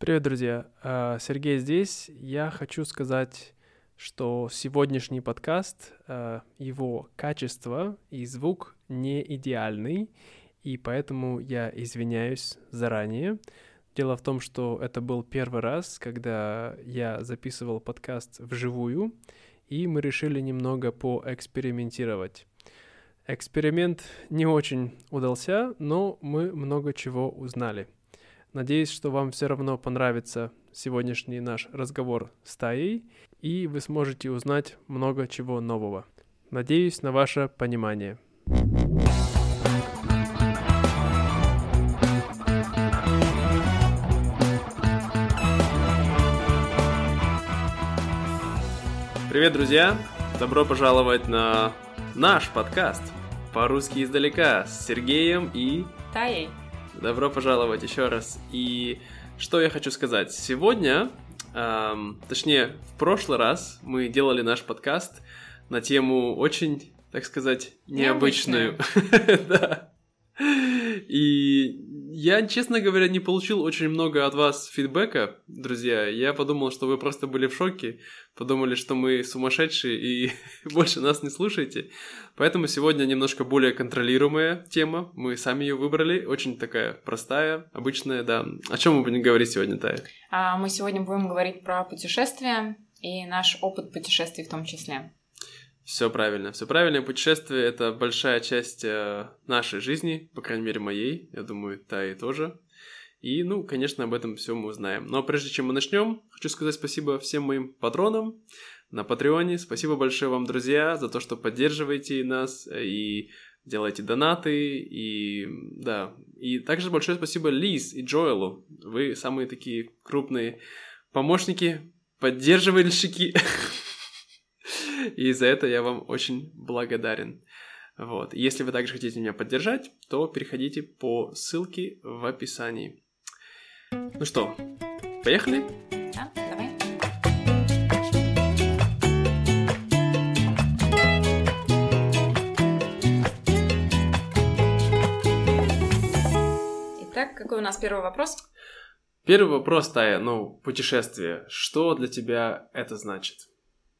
Привет, друзья. А, Сергей здесь. Я хочу сказать, что сегодняшний подкаст, а, его качество и звук не идеальный, и поэтому я извиняюсь заранее. Дело в том, что это был первый раз, когда я записывал подкаст вживую, и мы решили немного поэкспериментировать. Эксперимент не очень удался, но мы много чего узнали — Надеюсь, что вам все равно понравится сегодняшний наш разговор с Таей, и вы сможете узнать много чего нового. Надеюсь на ваше понимание. Привет, друзья! Добро пожаловать на наш подкаст по-русски издалека с Сергеем и Таей. Добро пожаловать еще раз. И что я хочу сказать? Сегодня, эм, точнее, в прошлый раз мы делали наш подкаст на тему очень, так сказать, необычную. Да. И я, честно говоря, не получил очень много от вас фидбэка, друзья. Я подумал, что вы просто были в шоке, подумали, что мы сумасшедшие и больше нас не слушаете. Поэтому сегодня немножко более контролируемая тема. Мы сами ее выбрали. Очень такая простая, обычная, да. О чем мы будем говорить сегодня, Тая? А мы сегодня будем говорить про путешествия и наш опыт путешествий в том числе. Все правильно, все правильно. Путешествие это большая часть э, нашей жизни, по крайней мере моей, я думаю, та и тоже. И, ну, конечно, об этом все мы узнаем. Но прежде чем мы начнем, хочу сказать спасибо всем моим патронам на Патреоне. Спасибо большое вам, друзья, за то, что поддерживаете нас и делаете донаты, и да. И также большое спасибо Лиз и Джоэлу. Вы самые такие крупные помощники, поддерживальщики. И за это я вам очень благодарен. Вот. Если вы также хотите меня поддержать, то переходите по ссылке в описании. Ну что, поехали? Да, давай. Итак, какой у нас первый вопрос? Первый вопрос, Тая, ну, путешествие. Что для тебя это значит?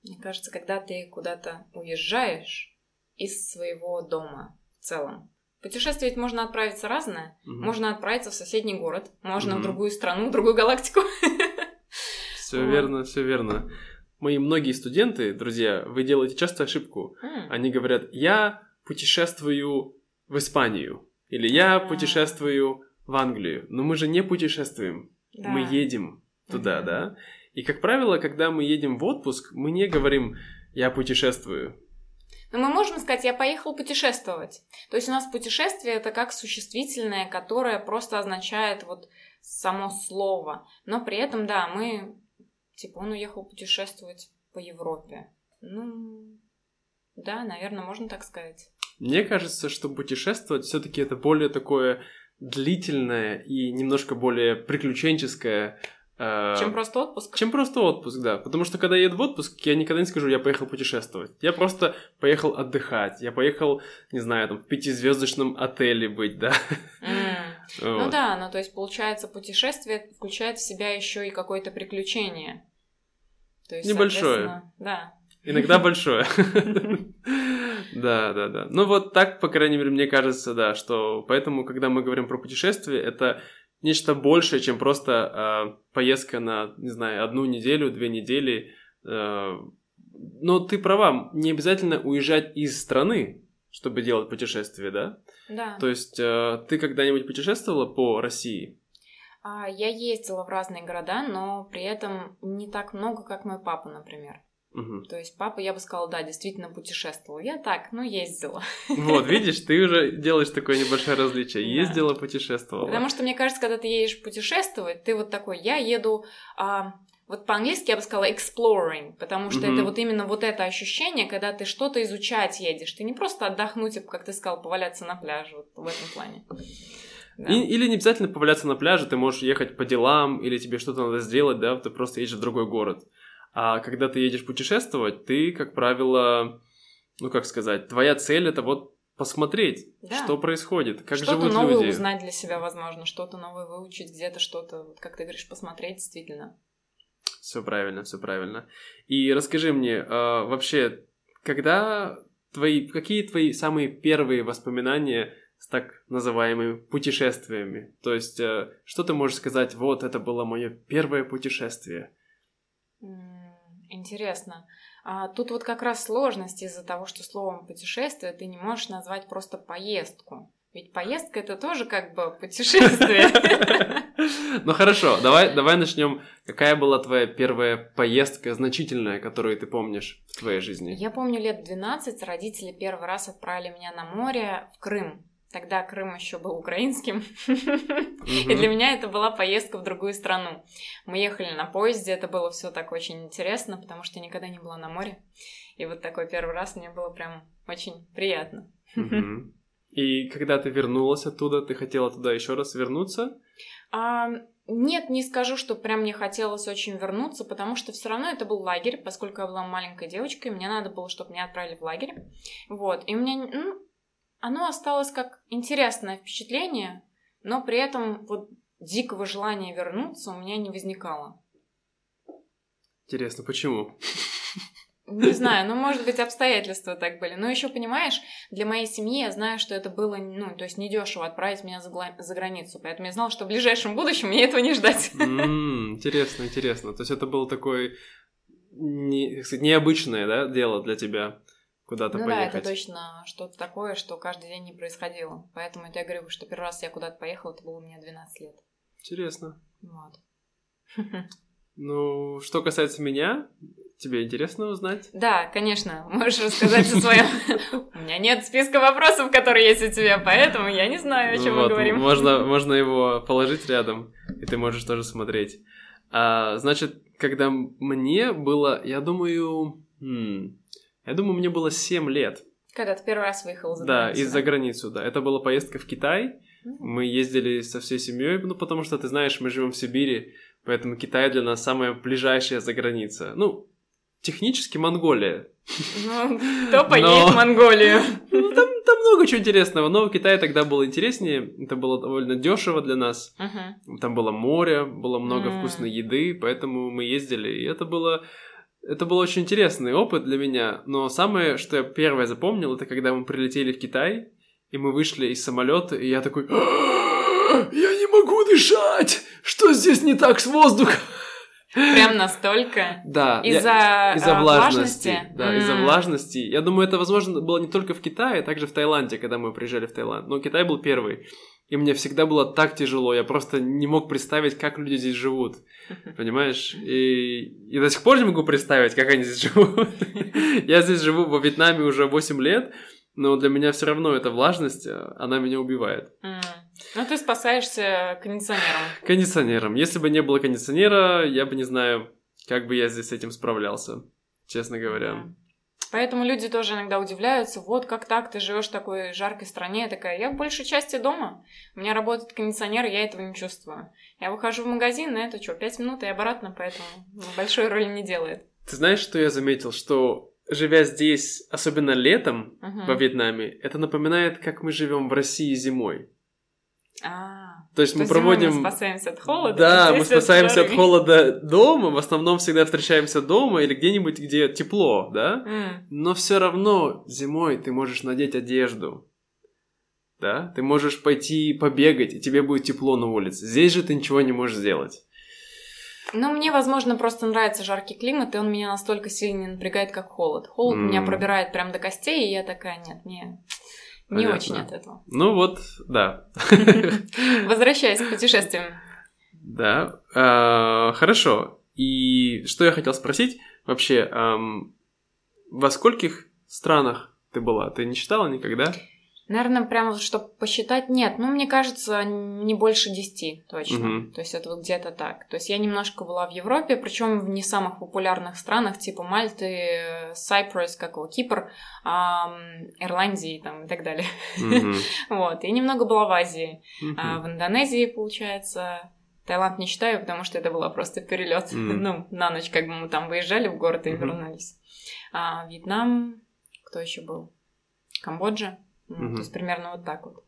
Мне кажется, когда ты куда-то уезжаешь из своего дома в целом. Путешествовать можно отправиться разное. Угу. Можно отправиться в соседний город, можно угу. в другую страну, в другую галактику. Все вот. верно, все верно. Мои многие студенты, друзья, вы делаете часто ошибку. Mm. Они говорят, я путешествую в Испанию. Или я mm. путешествую в Англию. Но мы же не путешествуем. Да. Мы едем туда, mm-hmm. да? И, как правило, когда мы едем в отпуск, мы не говорим «я путешествую». Но мы можем сказать «я поехал путешествовать». То есть у нас путешествие – это как существительное, которое просто означает вот само слово. Но при этом, да, мы... Типа он уехал путешествовать по Европе. Ну, да, наверное, можно так сказать. Мне кажется, что путешествовать все-таки это более такое длительное и немножко более приключенческое чем просто отпуск? Чем просто отпуск, да. Потому что когда я еду в отпуск, я никогда не скажу, я поехал путешествовать. Я просто поехал отдыхать. Я поехал, не знаю, там, в пятизвездочном отеле быть, да. Mm. Вот. Ну да, ну то есть получается путешествие включает в себя еще и какое-то приключение. То есть, Небольшое. Да. Иногда большое. Да, да, да. Ну вот так, по крайней мере, мне кажется, да, что поэтому, когда мы говорим про путешествие, это нечто большее, чем просто э, поездка на, не знаю, одну неделю, две недели. Э, но ты права, не обязательно уезжать из страны, чтобы делать путешествие, да? Да. То есть э, ты когда-нибудь путешествовала по России? Я ездила в разные города, но при этом не так много, как мой папа, например. Угу. То есть папа, я бы сказала, да, действительно путешествовал. Я так, ну, ездила. Вот, видишь, ты уже делаешь такое небольшое различие. Ездила, путешествовала. Потому что, мне кажется, когда ты едешь путешествовать, ты вот такой, я еду... А, вот по-английски я бы сказала exploring, потому что mm это вот именно вот это ощущение, когда ты что-то изучать едешь. Ты не просто отдохнуть, как ты сказал, поваляться на пляже, вот в этом плане. Да. И, или не обязательно поваляться на пляже, ты можешь ехать по делам, или тебе что-то надо сделать, да, ты просто едешь в другой город. А когда ты едешь путешествовать, ты, как правило, ну как сказать, твоя цель это вот посмотреть, Да. что происходит, как что-то живут новое люди. узнать для себя, возможно, что-то новое выучить, где-то что-то, вот как ты говоришь, посмотреть, действительно. Все правильно, все правильно. И расскажи мне, а, вообще, когда твои, какие твои самые первые воспоминания с так называемыми путешествиями? То есть, э, что ты можешь сказать, вот, это было мое первое путешествие? М, Интересно. А тут вот как раз сложность из-за того, что словом путешествие ты не можешь назвать просто поездку. Ведь поездка это тоже как бы путешествие. Ну хорошо, давай, давай начнем. Какая была твоя первая поездка значительная, которую ты помнишь в твоей жизни? Я помню лет 12 родители первый раз отправили меня на море в Крым. Тогда Крым еще был украинским. И для меня это была поездка в другую страну. Мы ехали на поезде, это было все так очень интересно, потому что я никогда не была на море. И вот такой первый раз мне было прям очень приятно. И когда ты вернулась оттуда, ты хотела туда еще раз вернуться? А, нет, не скажу, что прям мне хотелось очень вернуться, потому что все равно это был лагерь, поскольку я была маленькой девочкой, мне надо было, чтобы меня отправили в лагерь. Вот, и у меня, ну, оно осталось как интересное впечатление, но при этом вот дикого желания вернуться у меня не возникало. Интересно, почему? Не знаю, ну, может быть, обстоятельства так были. Но еще, понимаешь, для моей семьи я знаю, что это было, ну, то есть недешево отправить меня за, за границу. Поэтому я знала, что в ближайшем будущем мне этого не ждать. М, Интересно, интересно. То есть это был такой не- сказать, необычное, да, дело для тебя куда-то Ну да, поехать? это точно что-то такое, что каждый день не происходило. Поэтому я говорю, что первый раз я куда-то поехала, это было у меня 12 лет. Интересно. Вот. Ну, что касается меня, тебе интересно узнать? Да, конечно, можешь рассказать о своем. У меня нет списка вопросов, которые есть у тебя, поэтому я не знаю, о чем мы говорим. Можно, можно его положить рядом, и ты можешь тоже смотреть. А, значит, когда мне было, я думаю, м, я думаю, мне было 7 лет. Когда ты первый раз выехал за Да, границу, из-за границу, да. Это была поездка в Китай. М. Мы ездили со всей семьей, ну, потому что, ты знаешь, мы живем в Сибири, поэтому Китай для нас самая ближайшая за граница. Ну, технически Монголия. Ну, кто поедет Но- в Монголию? Ну, там, там много чего интересного, но Китай тогда был интереснее, это было довольно дешево для нас. Мгм. Там было море, было много вкусной еды, поэтому мы ездили, и это было... Это был очень интересный опыт для меня, но самое, что я первое запомнил, это когда мы прилетели в Китай, и мы вышли из самолета, и я такой, «А, я не могу дышать, что здесь не так с воздухом? Прям настолько. Да, Из-за из-за а, влажности, да, из-за М. влажности. Я думаю, это возможно было не только в Китае, а также в Таиланде, когда мы приезжали в Таиланд. Но Китай был первый. И мне всегда было так тяжело, я просто не мог представить, как люди здесь живут. Понимаешь? И, и до сих пор не могу представить, как они здесь живут. Я здесь живу во Вьетнаме уже 8 лет, но для меня все равно эта влажность, а, она меня убивает. Ну, ты спасаешься кондиционером. Кондиционером. Если бы не было кондиционера, я бы не знаю, как бы я здесь с этим справлялся, честно говоря. Да. Поэтому люди тоже иногда удивляются, вот как так, ты живешь в такой жаркой стране. Я такая, я в большей части дома. У меня работает кондиционер, я этого не чувствую. Я выхожу в магазин, на это что, пять минут и обратно, поэтому большой роли не делает. Ты знаешь, что я заметил? Что живя здесь, особенно летом Мгм. во Вьетнаме, это напоминает, как мы живем в России зимой. А, То есть то мы проводим... мы спасаемся от холода. Да, мы от спасаемся от жары. холода дома, в основном всегда встречаемся дома или где-нибудь, где тепло, да? М. Но все равно зимой ты можешь надеть одежду. Да? Ты можешь пойти побегать, и тебе будет тепло на улице. Здесь же ты ничего не можешь сделать. Ну, мне, возможно, просто нравится жаркий климат, и он меня настолько сильно не напрягает, как холод. Холод М. меня пробирает прям до костей, и я такая, нет, не, не Понятно. очень от этого. Ну вот, да. Возвращаясь к путешествиям. Да, а, хорошо. И что я хотел спросить вообще, во скольких странах ты была? Ты не читала никогда? Наверное, прям вот, чтобы посчитать, нет. Ну, мне кажется, не больше десяти, точно. Мгм. То есть это вот где-то так. То есть я немножко была в Европе, причем в не самых популярных странах, типа Мальты, Сайпрус, как его, Кипр, ам, Ирландии там, и так далее. Мгм. Вот. И немного была в Азии. Мгм. А в Индонезии, получается, Таиланд не считаю, потому что это была просто перелет. Мгм. Ну, на ночь, как бы мы там выезжали в город и Мгм. вернулись. А Вьетнам, кто еще был? Камбоджа. Mm-hmm. То есть примерно вот так вот.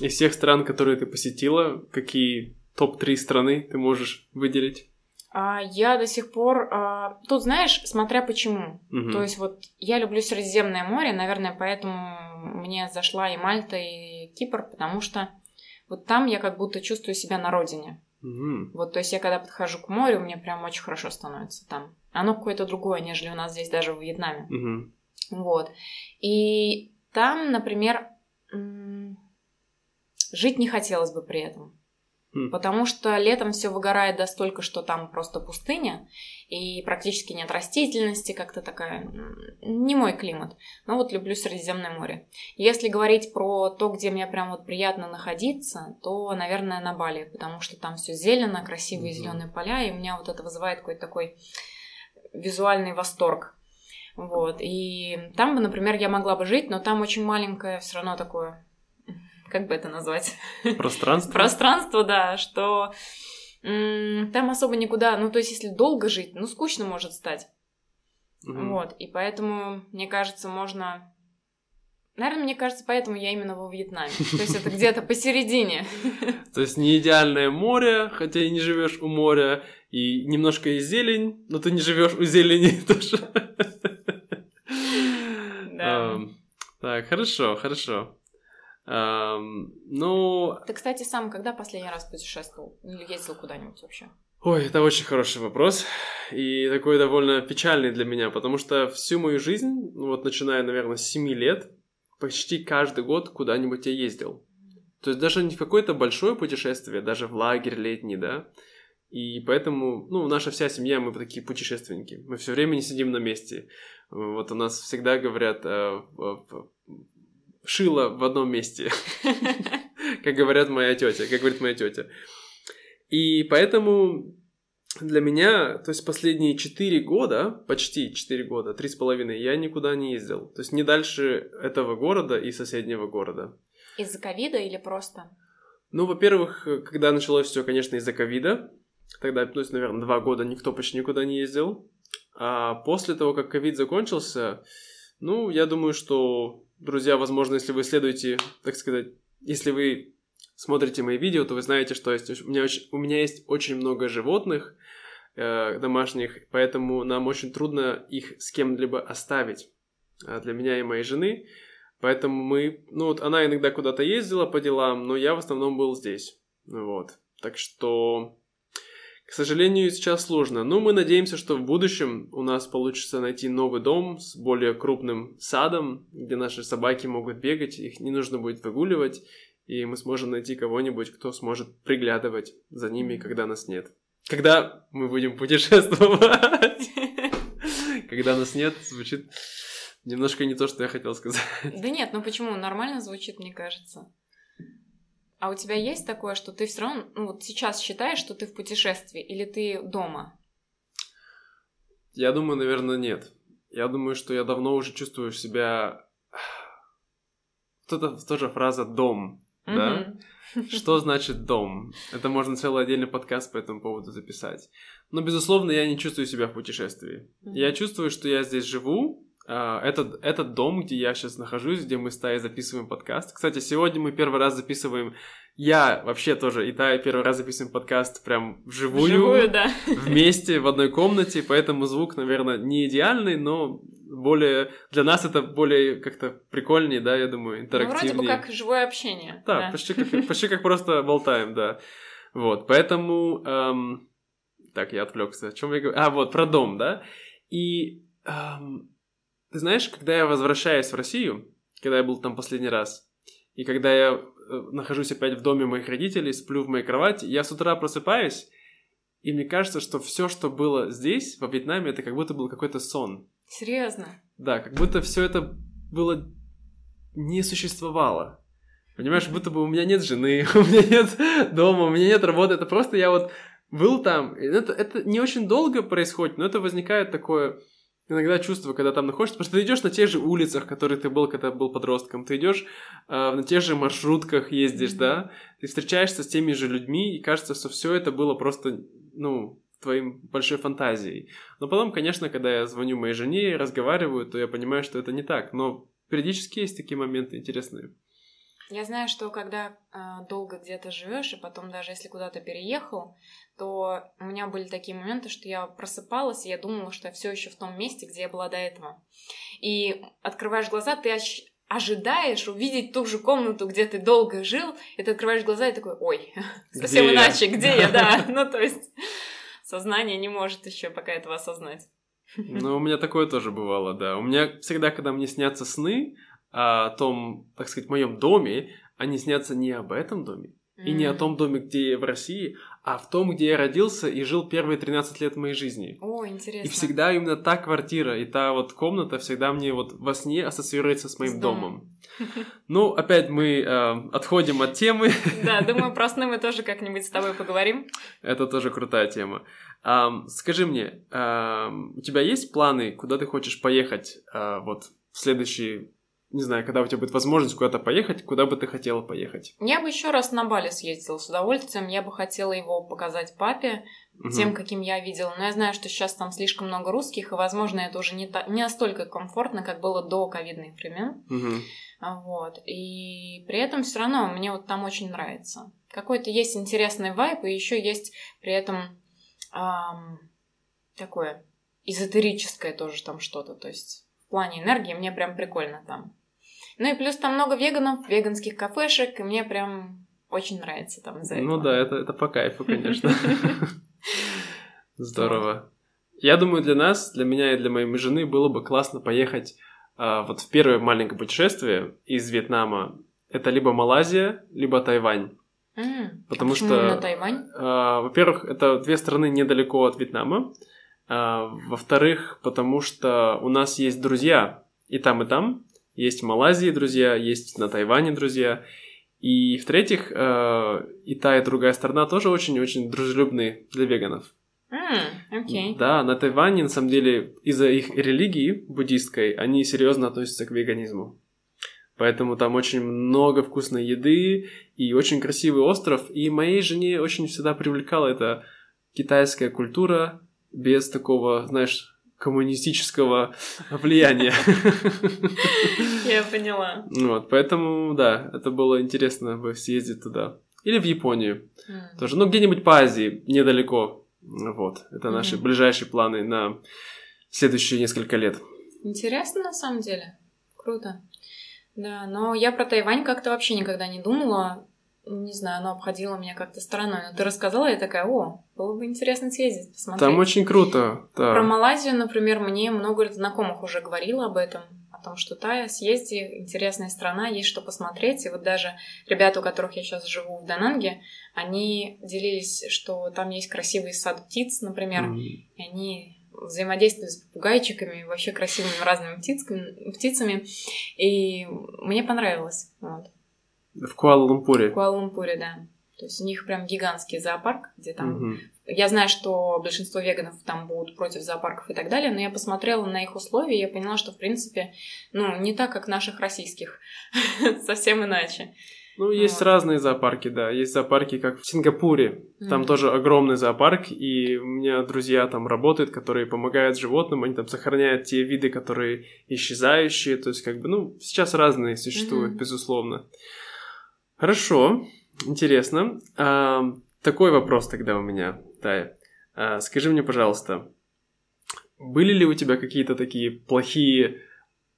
Из всех стран, которые ты посетила, какие топ-3 страны ты можешь выделить? А, я до сих пор... А, тут, знаешь, смотря почему. Угу. То есть вот я люблю Средиземное море, наверное, поэтому мне зашла и Мальта, и Кипр, потому что вот там я как будто чувствую себя на родине. Угу. Вот, то есть я когда подхожу к морю, мне прям очень хорошо становится там. Оно какое-то другое, нежели у нас здесь даже в Вьетнаме. Угу. Вот. И там, например, жить не хотелось бы при этом. Хм. Потому что летом все выгорает настолько, что там просто пустыня, и практически нет растительности, как-то такая... Не мой климат. Но вот люблю Средиземное море. Если говорить про то, где мне прям вот приятно находиться, то, наверное, на Бали, потому что там все зелено, красивые mm зеленые поля, и у меня вот это вызывает какой-то такой визуальный восторг. Вот. И там бы, например, я могла бы жить, но там очень маленькое все равно такое как бы это назвать? Пространство? Пространство, да, что там особо никуда, ну, то есть, если долго жить, ну, скучно может стать. Угу. Вот, и поэтому, мне кажется, можно... Наверное, мне кажется, поэтому я именно во Вьетнаме. То есть это где-то посередине. То есть не идеальное море, хотя и не живешь у моря, и немножко и зелень, но ты не живешь у зелени тоже. Так, хорошо, хорошо. Эм, ну... Ты, кстати, сам когда последний раз путешествовал? Или ездил куда-нибудь вообще? Ой, это очень хороший вопрос. И такой довольно печальный для меня, потому что всю мою жизнь, ну вот начиная, наверное, с 7 лет, почти каждый год куда-нибудь я ездил. То есть даже не в какое-то большое путешествие, даже в лагерь летний, да. И поэтому, ну, наша вся семья, мы такие путешественники. Мы все время не сидим на месте. Вот у нас всегда говорят, э, шило в одном месте, как говорят моя тетя, как говорит моя тетя. И поэтому для меня, то есть последние 4 года, почти 4 года, три с половиной, я никуда не ездил. То есть не дальше этого города и соседнего города. Из-за ковида или просто? Ну, во-первых, когда началось все, конечно, из-за ковида. Тогда, ну, наверное, два года никто почти никуда не ездил. А после того, как ковид закончился, ну, я думаю, что друзья, возможно, если вы следуете, так сказать, если вы смотрите мои видео, то вы знаете, что есть, у, меня очень, у меня есть очень много животных э, домашних, поэтому нам очень трудно их с кем-либо оставить а для меня и моей жены. Поэтому мы, ну вот она иногда куда-то ездила по делам, но я в основном был здесь. Вот. Так что к сожалению, сейчас сложно, но мы надеемся, что в будущем у нас получится найти новый дом с более крупным садом, где наши собаки могут бегать, их не нужно будет выгуливать, и мы сможем найти кого-нибудь, кто сможет приглядывать за ними, когда нас нет. Когда мы будем путешествовать. Когда нас нет, звучит немножко не то, что я хотел сказать. Да нет, ну почему? Нормально звучит, мне кажется. А у тебя есть такое, что ты все равно, ну вот сейчас считаешь, что ты в путешествии, или ты дома? Я думаю, наверное, нет. Я думаю, что я давно уже чувствую себя... Вот это тоже фраза «дом», mm-hmm. да? Что значит дом? Это можно целый отдельный подкаст по этому поводу записать. Но, безусловно, я не чувствую себя в путешествии. Mm-hmm. Я чувствую, что я здесь живу, этот, этот дом, где я сейчас нахожусь, где мы с Таей записываем подкаст. Кстати, сегодня мы первый раз записываем... Я вообще тоже и Тая первый раз записываем подкаст прям вживую. Вживую, да. Вместе, в одной комнате, поэтому звук, наверное, не идеальный, но более... Для нас это более как-то прикольнее, да, я думаю, интерактивнее. Ну, вроде бы как живое общение. Да, да. Почти, как, почти как просто болтаем, да. Вот, поэтому... Эм... Так, я отвлекся. О чем я говорю? А, вот, про дом, да? И... Эм ты знаешь, когда я возвращаюсь в Россию, когда я был там последний раз, и когда я э, нахожусь опять в доме моих родителей, сплю в моей кровати, я с утра просыпаюсь, и мне кажется, что все, что было здесь, во Вьетнаме, это как будто был какой-то сон. Серьезно? Да, как будто все это было не существовало. Понимаешь, будто бы у меня нет жены, у меня нет дома, у меня нет работы. Это просто я вот был там. Это, это не очень долго происходит, но это возникает такое иногда чувство, когда там находишься, потому что ты идешь на тех же улицах, которые ты был, когда был подростком, ты идешь э, на тех же маршрутках ездишь, да, ты встречаешься с теми же людьми, и кажется, что все это было просто, ну, твоим большой фантазией. Но потом, конечно, когда я звоню моей жене и разговариваю, то я понимаю, что это не так. Но периодически есть такие моменты интересные. Я знаю, что когда э, долго где-то живешь, и потом даже если куда-то переехал, то у меня были такие моменты, что я просыпалась, и я думала, что я все еще в том месте, где я была до этого. И открываешь глаза, ты ожидаешь увидеть ту же комнату, где ты долго жил, и ты открываешь глаза и такой, ой, совсем где иначе, я? где я, да. Ну, то есть сознание не может еще пока этого осознать. Ну, у меня такое тоже бывало, да. У меня всегда, когда мне снятся сны о том, так сказать, моем доме, они снятся не об этом доме, и не о том доме, где я в России, а в том, где я родился и жил первые 13 лет моей жизни. О, интересно. И всегда именно та квартира и та вот комната всегда мне вот во сне ассоциируется с моим с домом. Ну, опять мы э, отходим от темы. Да, думаю, про сны мы тоже как-нибудь с тобой поговорим. Это тоже крутая тема. Um, скажи мне, um, у тебя есть планы, куда ты хочешь поехать uh, вот в следующие не знаю, когда у тебя будет возможность куда-то поехать, куда бы ты хотела поехать? Я бы еще раз на Бали съездила с удовольствием. Я бы хотела его показать папе, угу. тем, каким я видела. Но я знаю, что сейчас там слишком много русских, и, возможно, это уже не, та... не настолько комфортно, как было до ковидных времен. Угу. Вот. И при этом все равно мне вот там очень нравится. Какой-то есть интересный вайп, и еще есть при этом эм, такое эзотерическое тоже там что-то. То есть в плане энергии мне прям прикольно там. Ну и плюс там много веганов, веганских кафешек, и мне прям очень нравится там за это. Ну да, это, это по кайфу, конечно. Здорово. Я думаю, для нас, для меня и для моей жены было бы классно поехать а, вот в первое маленькое путешествие из Вьетнама. Это либо Малайзия, либо Тайвань. Потому а что, именно Тайвань? А, во-первых, это две страны недалеко от Вьетнама. А, во-вторых, потому что у нас есть друзья и там, и там. Есть в Малайзии друзья, есть на Тайване друзья. И в-третьих, э, и та, и другая сторона тоже очень-очень дружелюбные для веганов. Mm, okay. Да, на Тайване, на самом деле, из-за их религии буддистской, они серьезно относятся к веганизму. Поэтому там очень много вкусной еды и очень красивый остров. И моей жене очень всегда привлекала эта китайская культура без такого, знаешь, коммунистического влияния. Я поняла. Вот, поэтому, да, это было интересно бы съездить туда. Или в Японию mm. тоже. Ну, где-нибудь по Азии, недалеко. Вот, это наши ближайшие планы на следующие несколько лет. Интересно, на самом деле. Круто. Да, но я про Тайвань как-то вообще никогда не думала не знаю, оно обходило меня как-то стороной. Но ты рассказала, я такая, о, было бы интересно съездить, посмотреть. Там очень круто, да. Про Малайзию, например, мне много знакомых уже говорило об этом, о том, что Тая, съезди, интересная страна, есть что посмотреть. И вот даже ребята, у которых я сейчас живу в Дананге, они делились, что там есть красивый сад птиц, например, mm. и они взаимодействуют с попугайчиками, вообще красивыми разными птицками, птицами, и мне понравилось. Вот. В Куала-Лумпуре. В Куала-Лумпуре, да. То есть у них прям гигантский зоопарк, где там... Угу. Я знаю, что большинство веганов там будут против зоопарков и так далее, но я посмотрела на их условия, и я поняла, что, в принципе, ну, не так, как наших российских. Совсем иначе. Ну, есть вот. разные зоопарки, да. Есть зоопарки, как в Сингапуре. Там mm тоже огромный зоопарк, и у меня друзья там работают, которые помогают животным, они там сохраняют те виды, которые исчезающие. То есть, как бы, ну, сейчас разные существуют, mm безусловно. Хорошо, интересно. А, такой вопрос тогда у меня, Тая. А, скажи мне, пожалуйста, были ли у тебя какие-то такие плохие,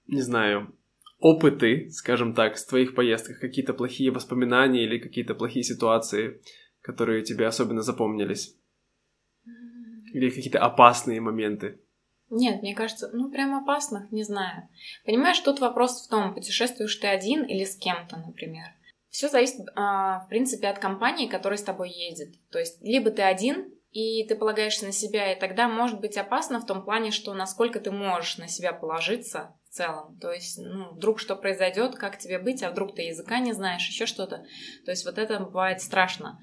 не знаю, опыты, скажем так, с твоих поездок, какие-то плохие воспоминания или какие-то плохие ситуации, которые тебе особенно запомнились? Или какие-то опасные моменты? Нет, мне кажется, ну прям опасных, не знаю. Понимаешь, тут вопрос в том, путешествуешь ты один или с кем-то, например. Все зависит, а, в принципе, от компании, которая с тобой едет. То есть, либо ты один, и ты полагаешься на себя, и тогда может быть опасно в том плане, что насколько ты можешь на себя положиться в целом. То есть, ну, вдруг что произойдет, как тебе быть, а вдруг ты языка не знаешь, еще что-то. То есть, вот это бывает страшно.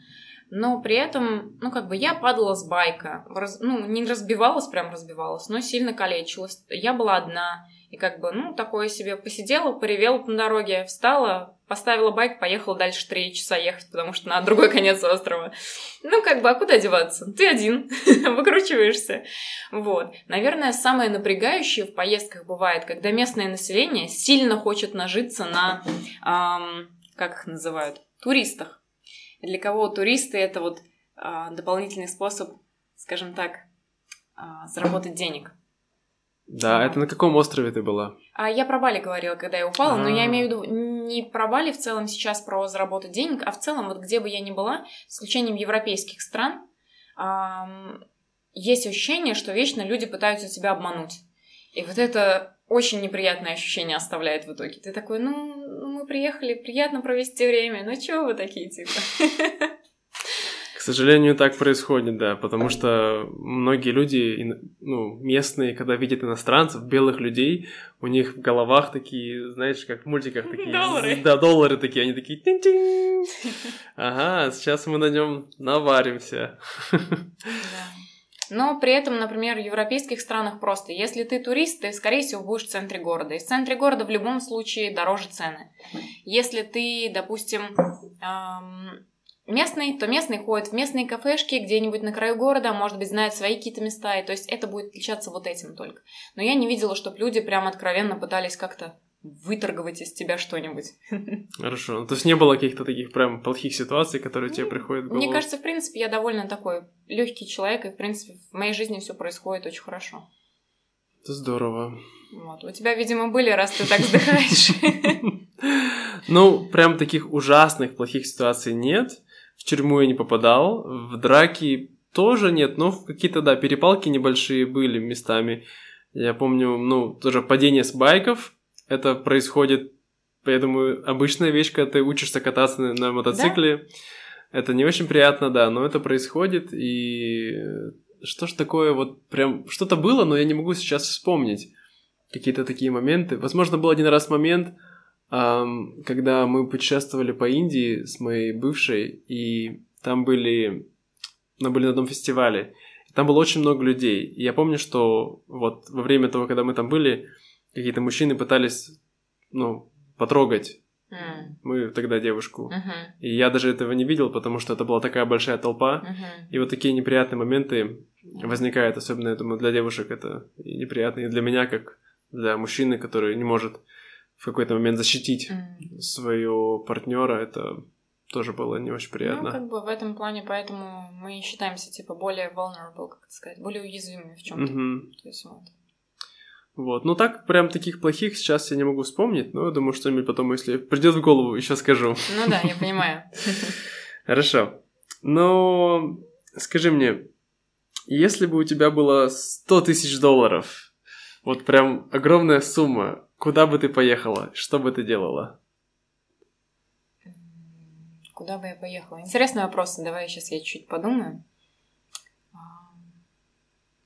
Но при этом, ну, как бы я падала с байка. Раз, ну, не разбивалась, прям разбивалась, но сильно калечилась. Я была одна. И как бы, ну, такое себе посидела, поревела на дороге, встала, поставила байк, поехала дальше три часа ехать, потому что на другой конец острова. Ну, как бы, а куда деваться? Ты один, выкручиваешься. Вот. Наверное, самое напрягающее в поездках бывает, когда местное население сильно хочет нажиться на, эм, как их называют, туристах. И для кого туристы это вот э, дополнительный способ, скажем так, э, заработать денег. Да, а. это на каком острове ты была? А я про Бали говорила, когда я упала, А-а-а. но я а. имею в виду не про Бали в целом сейчас про заработать денег, а в целом вот где бы я ни была, с исключением европейских стран, эм, есть ощущение, что вечно люди пытаются тебя обмануть. И вот это очень неприятное ощущение оставляет в итоге. Ты такой, ну, ну мы приехали, приятно провести время, ну чего вы такие, типа? К сожалению, так происходит, да, потому что многие люди, ну, местные, когда видят иностранцев, белых людей, у них в головах такие, знаешь, как в мультиках такие... Доллары. Да, доллары такие, они такие... Тин-тин! Ага, сейчас мы на нем наваримся. Но при этом, например, в европейских странах просто, если ты турист, ты, скорее всего, будешь в центре города. И в центре города в любом случае дороже цены. Если ты, допустим, эм, местный, то местный ходит в местные кафешки где-нибудь на краю города, может быть, знает свои какие-то места, и то есть это будет отличаться вот этим только. Но я не видела, чтобы люди прям откровенно пытались как-то выторговать из тебя что-нибудь. Хорошо. Ну, то есть не было каких-то таких прям плохих ситуаций, которые тебе приходят в голову? Мне кажется, в принципе, я довольно такой легкий человек, и, в принципе, в моей жизни все происходит очень хорошо. Это здорово. Вот. У тебя, видимо, были, раз ты так вздыхаешь. Ну, прям таких ужасных, плохих ситуаций нет в тюрьму я не попадал, в драки тоже нет, но какие-то, да, перепалки небольшие были местами. Я помню, ну, тоже падение с байков, это происходит, я думаю, обычная вещь, когда ты учишься кататься на, на мотоцикле. Да? Это не очень приятно, да, но это происходит, и что ж такое, вот прям что-то было, но я не могу сейчас вспомнить какие-то такие моменты. Возможно, был один раз момент, когда мы путешествовали по Индии с моей бывшей, и там были, мы были на одном фестивале, там было очень много людей. И я помню, что вот во время того, когда мы там были, какие-то мужчины пытались, ну, потрогать Mm. Мы тогда девушку. Uh-huh. И я даже этого не видел, потому что это была такая большая толпа. Uh-huh. И вот такие неприятные моменты возникают, особенно, я думаю, для девушек это неприятно, и для меня, как для мужчины, который не может в какой-то момент защитить mm. своего партнера, это тоже было не очень приятно. Ну, как бы в этом плане, поэтому мы считаемся, типа, более vulnerable, как это сказать, более уязвимыми в чем-то. Mm-hmm. То есть вот. Вот, ну так, прям таких плохих сейчас я не могу вспомнить, но я думаю, что-нибудь потом, если придет в голову, еще скажу. Ну да, я понимаю. Хорошо. Но скажи мне, если бы у тебя было 100 тысяч долларов, вот прям огромная сумма, Куда бы ты поехала? Что бы ты делала? Куда бы я поехала? Интересный вопрос. Давай сейчас я чуть подумаю. А,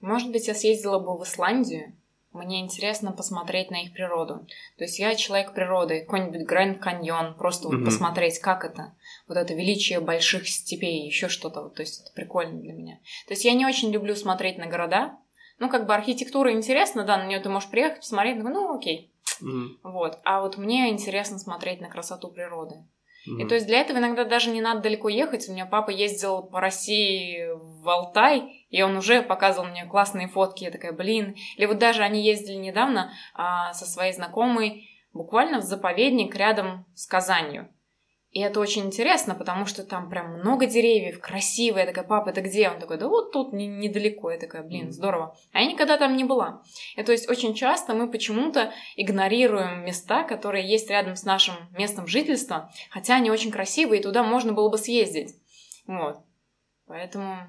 может быть, я съездила бы в Исландию. Мне интересно посмотреть на их природу. То есть я человек природы, какой-нибудь Гранд Каньон, просто вот mm-hmm. посмотреть, как это, вот это величие больших степей, еще что-то. Вот, то есть это прикольно для меня. То есть я не очень люблю смотреть на города. Ну, как бы архитектура интересна, да, на нее ты можешь приехать, посмотреть, ну, окей. Mm. Вот. А вот мне интересно смотреть на красоту природы. Mm. И то есть для этого иногда даже не надо далеко ехать. У меня папа ездил по России в Алтай, и он уже показывал мне классные фотки. Я такая, блин. Или вот даже они ездили недавно а, со своей знакомой буквально в заповедник рядом с Казанью. И это очень интересно, потому что там прям много деревьев, красиво. Я такая, папа, это где? Он такой, да вот тут не, недалеко. Я такая, блин, здорово. А я никогда там не была. И то есть очень часто мы почему-то игнорируем места, которые есть рядом с нашим местом жительства, хотя они очень красивые, и туда можно было бы съездить. Вот. Поэтому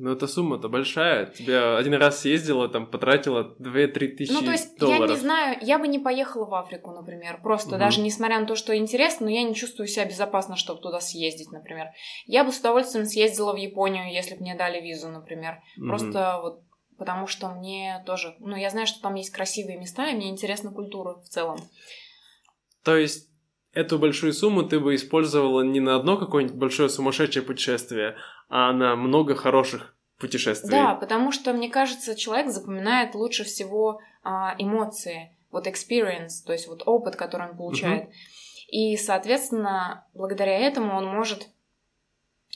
ну, эта сумма-то большая. Тебе один раз съездила, там, потратила 2-3 тысячи Ну, то есть, долларов. я не знаю, я бы не поехала в Африку, например. Просто угу. даже несмотря на то, что интересно, но я не чувствую себя безопасно, чтобы туда съездить, например. Я бы с удовольствием съездила в Японию, если бы мне дали визу, например. Угу. Просто вот потому что мне тоже... Ну, я знаю, что там есть красивые места, и мне интересна культура в целом. То есть эту большую сумму ты бы использовала не на одно какое-нибудь большое сумасшедшее путешествие, а на много хороших путешествий. Да, потому что, мне кажется, человек запоминает лучше всего а, эмоции, вот experience, то есть вот опыт, который он получает. Угу. И, соответственно, благодаря этому он может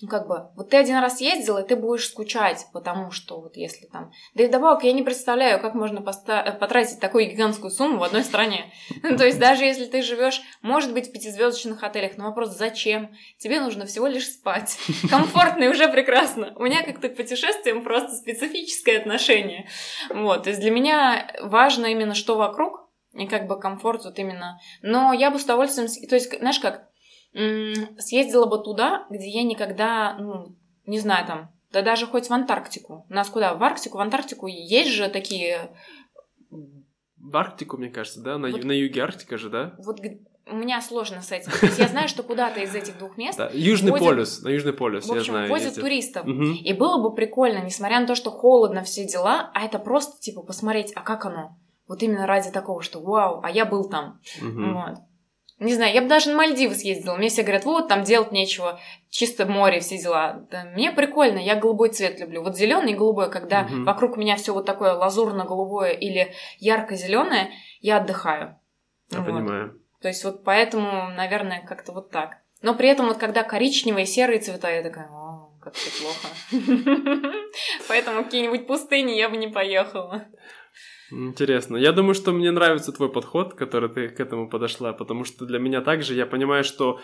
ну, как бы, вот ты один раз ездил, и ты будешь скучать, потому что вот если там... Да и вдобавок, я не представляю, как можно поста- потратить такую гигантскую сумму в одной стране. Ну, то есть даже если ты живешь, может быть, в пятизвездочных отелях, но вопрос, зачем? Тебе нужно всего лишь спать. Комфортно и уже прекрасно. У меня как-то к путешествиям просто специфическое отношение. Вот, то есть для меня важно именно, что вокруг, и как бы комфорт вот именно. Но я бы с удовольствием... То есть, знаешь как, съездила бы туда, где я никогда, ну, не знаю, там, да даже хоть в Антарктику. Нас куда? В Арктику, в Антарктику есть же такие... В Арктику, мне кажется, да? На, вот, на юге Арктика же, да? Вот у меня сложно с этим. То есть я знаю, что куда-то из этих двух мест... Да, Южный возят, полюс, на Южный полюс, в общем, я знаю. возят ездят. туристов. Угу. И было бы прикольно, несмотря на то, что холодно, все дела, а это просто, типа, посмотреть, а как оно? Вот именно ради такого, что вау, а я был там. Угу. Вот. Не знаю, я бы даже на Мальдивы съездила. Мне все говорят, вот, там делать нечего, чисто море, все дела. Да, мне прикольно, я голубой цвет люблю. Вот зеленый и голубой, когда угу. вокруг меня все вот такое лазурно-голубое или ярко-зеленое, я отдыхаю. Я вот. понимаю. То есть вот поэтому, наверное, как-то вот так. Но при этом вот когда коричневые, серые цвета, я такая, о, как все плохо. Поэтому какие-нибудь пустыни я бы не поехала. Интересно. Я думаю, что мне нравится твой подход, который ты к этому подошла, потому что для меня также я понимаю, что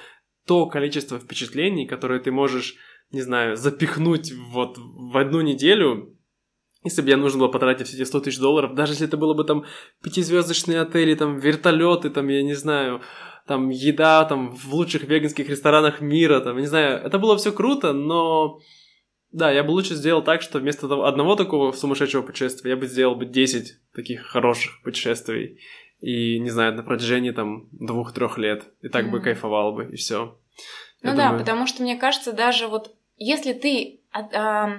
то количество впечатлений, которые ты можешь, не знаю, запихнуть вот в одну неделю, если бы я нужно было потратить все эти 100 тысяч долларов, даже если это было бы там пятизвездочные отели, там вертолеты, там, я не знаю, там еда там в лучших веганских ресторанах мира, там, не знаю, это было все круто, но да, я бы лучше сделал так, что вместо того, одного такого сумасшедшего путешествия я бы сделал бы 10 таких хороших путешествий. И, не знаю, на протяжении там двух-трех лет. И так mm-hmm. бы кайфовал бы, и все. Ну я да, думаю... потому что мне кажется, даже вот если ты а,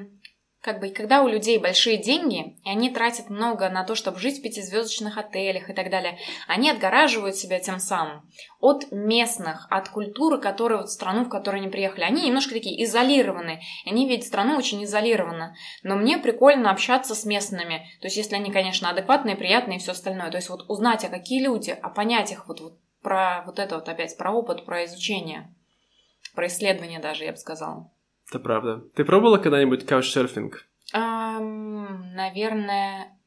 как бы, когда у людей большие деньги, и они тратят много на то, чтобы жить в пятизвездочных отелях и так далее, они отгораживают себя тем самым от местных, от культуры, которая вот страну, в которую они приехали. Они немножко такие изолированные. Они видят страну очень изолированно. Но мне прикольно общаться с местными. То есть, если они, конечно, адекватные, приятные и все остальное. То есть, вот узнать, а какие люди, а понять их вот, вот про вот это вот опять, про опыт, про изучение, про исследование даже, я бы сказала. Это правда. Ты пробовала когда-нибудь каучсерфинг? Um, наверное,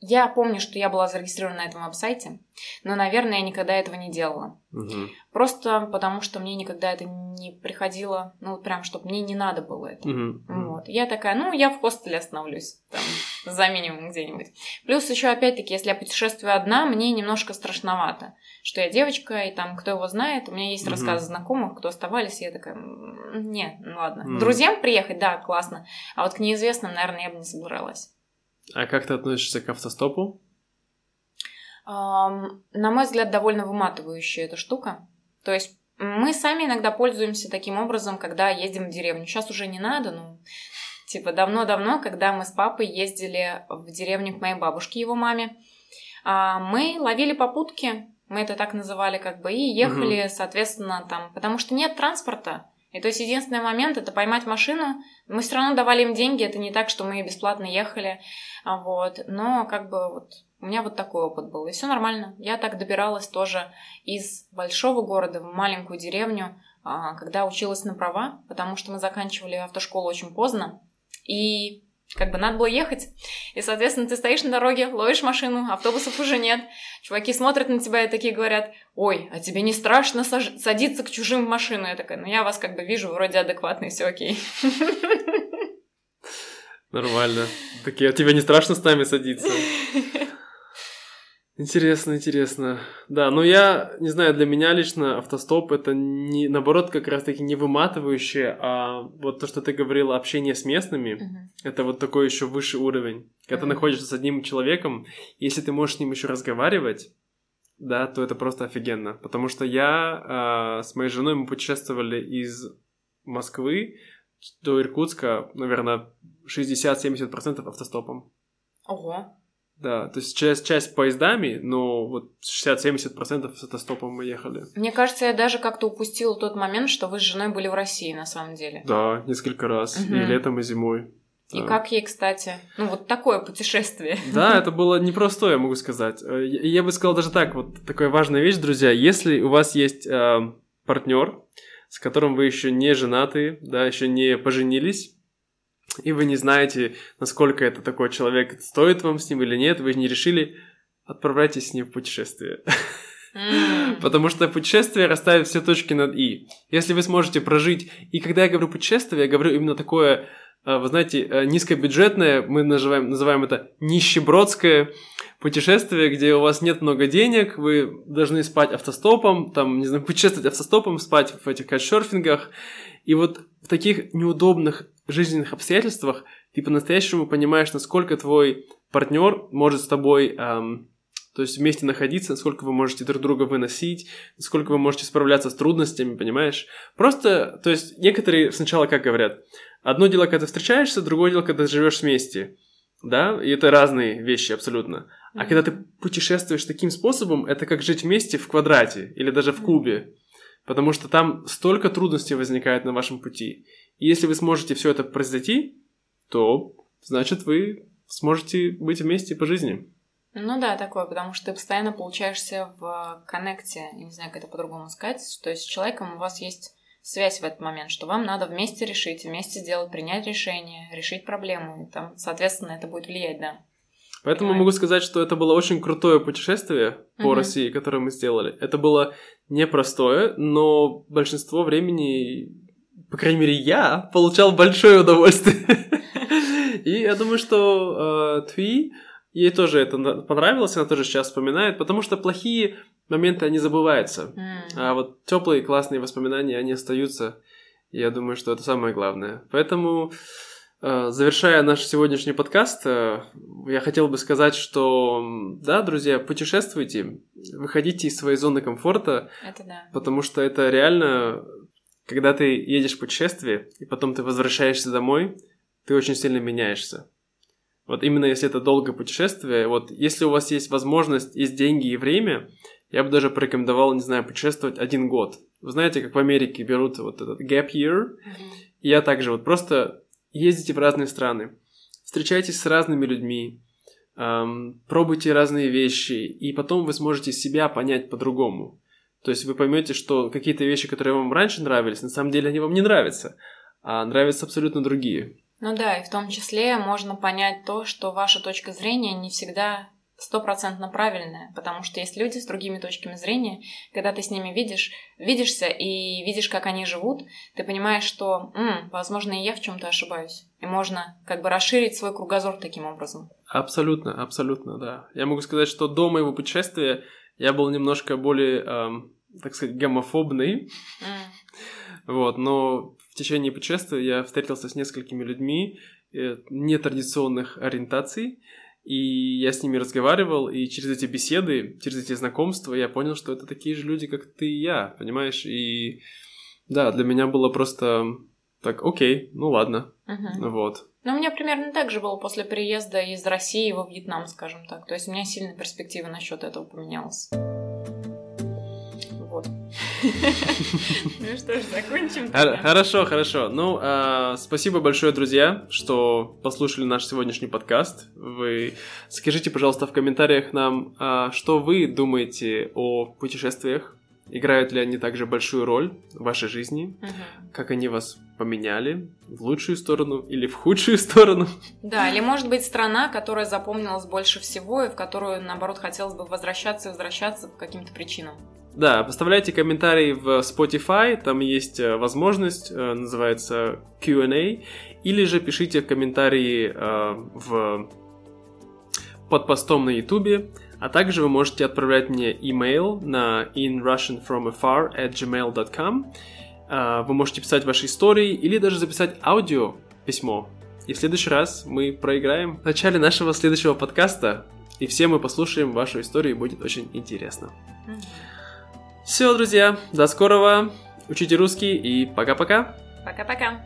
я помню, что я была зарегистрирована на этом веб-сайте, но, наверное, я никогда этого не делала. Угу. Просто потому, что мне никогда это не приходило, ну, прям, чтобы мне не надо было это. Угу. Вот. Я такая, ну, я в хостеле остановлюсь, там, за минимум где-нибудь. Плюс еще, опять-таки, если я путешествую одна, мне немножко страшновато, что я девочка, и там, кто его знает, у меня есть угу. рассказы знакомых, кто оставались, и я такая, не, ну ладно. Угу. Друзьям приехать, да, классно, а вот к неизвестным, наверное, я бы не собралась. А как ты относишься к автостопу? Um, на мой взгляд, довольно выматывающая эта штука. То есть мы сами иногда пользуемся таким образом, когда едем в деревню. Сейчас уже не надо, ну, типа давно-давно, когда мы с папой ездили в деревню к моей бабушке, его маме, а, мы ловили попутки, мы это так называли как бы, и ехали, угу. соответственно, там, потому что нет транспорта, и то есть единственный момент это поймать машину. Мы все равно давали им деньги, это не так, что мы бесплатно ехали. А вот. Но как бы вот у меня вот такой опыт был. И все нормально. Я так добиралась тоже из большого города в маленькую деревню, а, когда училась на права, потому что мы заканчивали автошколу очень поздно. И как бы надо было ехать. И, соответственно, ты стоишь на дороге, ловишь машину, автобусов уже нет. Чуваки смотрят на тебя и такие говорят, ой, а тебе не страшно саж- садиться к чужим в машину? Я такая, ну я вас как бы вижу, вроде адекватный, все окей. Нормально. Такие, а тебе не страшно с нами садиться? Интересно, интересно. Да, но я не знаю, для меня лично автостоп это не наоборот как раз таки не выматывающее, а вот то, что ты говорила, общение с местными, uh-huh. это вот такой еще высший уровень. Когда uh-huh. ты находишься с одним человеком, если ты можешь с ним еще разговаривать, да, то это просто офигенно. Потому что я э, с моей женой мы путешествовали из Москвы до Иркутска, наверное, 60-70% автостопом. Ого. Да, то есть часть, часть поездами, но вот 60-70% с автостопом мы ехали. Мне кажется, я даже как-то упустила тот момент, что вы с женой были в России на самом деле. Да, несколько раз. Угу. И летом, и зимой. И как ей, кстати, ну вот такое путешествие. Да, это было непростое, я могу сказать. Э, я бы сказал даже так, вот такая важная вещь, друзья. Если у вас есть э, партнер, с которым вы еще не женаты, да, еще не поженились, и вы не знаете, насколько это такой человек, стоит вам с ним или нет, вы не решили, отправляйтесь с ним в путешествие. Потому что путешествие расставит все точки над «и». Если вы сможете прожить... И когда я говорю путешествие, я говорю именно такое а, вы знаете, э, низкобюджетное, мы называем, называем это нищебродское путешествие, где у вас нет много денег, вы должны спать автостопом, там, не знаю, путешествовать автостопом, спать в этих кайтшерфингах. И вот в таких неудобных жизненных обстоятельствах ты по-настоящему понимаешь, насколько твой партнер может с тобой эм, то есть вместе находиться, насколько вы можете друг друга выносить, насколько вы можете справляться с трудностями, понимаешь? Просто, то есть некоторые сначала как говорят, Одно дело, когда ты встречаешься, другое дело, когда ты живешь вместе. Да, и это разные вещи абсолютно. А когда ты путешествуешь таким способом, это как жить вместе в квадрате или даже в кубе. Потому что там столько трудностей возникает на вашем пути. И если вы сможете все это произойти, то значит вы сможете быть вместе по жизни. Ну да, такое, потому что ты постоянно получаешься в коннекте, я не знаю, как это по-другому сказать, то есть с человеком у вас есть связь в этот момент, что вам надо вместе решить, вместе сделать, принять решение, решить проблему, и там, соответственно, это будет влиять, да. Поэтому Понимаю. могу сказать, что это было очень крутое путешествие по угу. России, которое мы сделали. Это было непростое, но большинство времени, по крайней мере, я получал большое удовольствие. И я думаю, что э, Тви, ей тоже это понравилось, она тоже сейчас вспоминает, потому что плохие моменты, они забываются. Mm. А вот теплые классные воспоминания, они остаются. И я думаю, что это самое главное. Поэтому, э, завершая наш сегодняшний подкаст, э, я хотел бы сказать, что, да, друзья, путешествуйте, выходите из своей зоны комфорта. Это да. Потому что это реально, когда ты едешь в путешествие, и потом ты возвращаешься домой, ты очень сильно меняешься. Вот именно если это долгое путешествие, вот если у вас есть возможность, есть деньги и время, я бы даже порекомендовал, не знаю, путешествовать один год. Вы знаете, как в Америке берут вот этот gap year, и я также вот просто ездите в разные страны, встречайтесь с разными людьми, эм, пробуйте разные вещи, и потом вы сможете себя понять по-другому. То есть вы поймете, что какие-то вещи, которые вам раньше нравились, на самом деле они вам не нравятся, а нравятся абсолютно другие. Ну да, и в том числе можно понять то, что ваша точка зрения не всегда стопроцентно правильная, потому что есть люди с другими точками зрения, когда ты с ними видишь, видишься и видишь, как они живут, ты понимаешь, что, м, возможно, и я в чем-то ошибаюсь, и можно как бы расширить свой кругозор таким образом. Абсолютно, абсолютно, да. Я могу сказать, что до моего путешествия я был немножко более, эм, так сказать, гомофобный, mm. вот, но в течение путешествия я встретился с несколькими людьми э, нетрадиционных ориентаций, и я с ними разговаривал, и через эти беседы, через эти знакомства я понял, что это такие же люди, как ты и я, понимаешь? И да, для меня было просто так, окей, ну ладно, uh-huh. вот. Ну, у меня примерно так же было после переезда из России во Вьетнам, скажем так. То есть у меня сильно перспектива насчет этого поменялась. Вот. Ну что ж, закончим. Хорошо, хорошо. Ну, а, спасибо большое, друзья, что послушали наш сегодняшний подкаст. Вы скажите, пожалуйста, в комментариях нам, а, что вы думаете о путешествиях. Играют ли они также большую роль в вашей жизни? Как они вас поменяли в лучшую сторону или в худшую сторону? Да, или может быть страна, которая запомнилась больше всего и в которую, наоборот, хотелось бы возвращаться и возвращаться по каким-то причинам. Да, поставляйте комментарии в Spotify, там есть э, возможность, э, называется Q&A, или же пишите комментарии э, в под постом на YouTube, а также вы можете отправлять мне email на inrussianfromafar at gmail.com. Вы можете писать ваши истории или даже записать аудио письмо. И в следующий раз мы проиграем в начале нашего следующего подкаста, и все мы послушаем вашу историю, и будет очень интересно. Mm-hmm. Все, друзья, до скорого. Учите русский и пока-пока. Пока-пока.